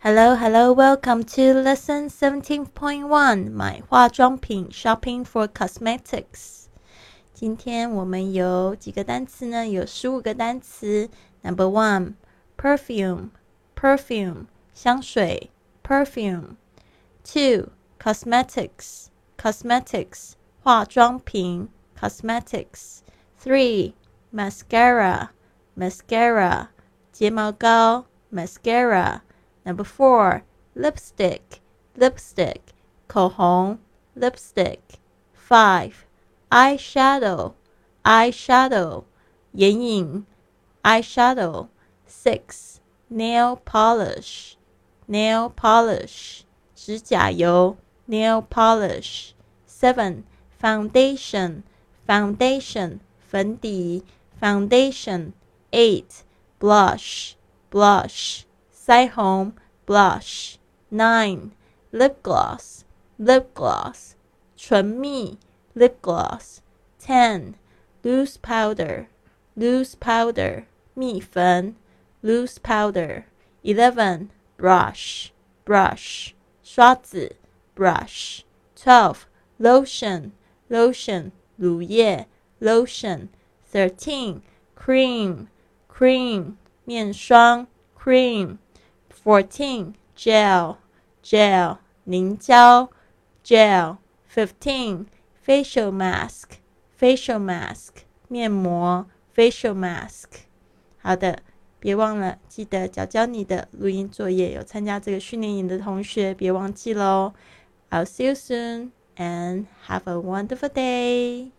Hello, hello, welcome to lesson seventeen point one. 买化妆品 shopping for cosmetics. 今天我们有几个单词呢？有十五个单词。Number one, perfume, perfume 香水 perfume. Two, cosmetics, cosmetics 化妆品 cosmetics. Three, mascara, mascara 睫毛膏 mascara. Number four, lipstick, lipstick, 口红 lipstick. Five, eyeshadow, eyeshadow, 眼影 eyeshadow. Six, nail polish, nail polish, 指甲油 nail polish. Seven, foundation, foundation, 粉底 foundation. Eight, blush, blush. 腮红 blush. Nine, lip gloss, lip gloss. 唇蜜 lip gloss. Ten, loose powder, loose powder. 蜜粉 loose powder. Eleven, brush, brush. 刷子 brush. Twelve, lotion, lotion. 乳液 lotion. Thirteen, cream, cream. 面霜 cream. Fourteen, gel, gel, 凝胶 gel. Fifteen, facial mask, facial mask, 面膜 facial mask. 好的，别忘了记得教教你的录音作业，有参加这个训练营的同学别忘记喽。I'll see you soon and have a wonderful day.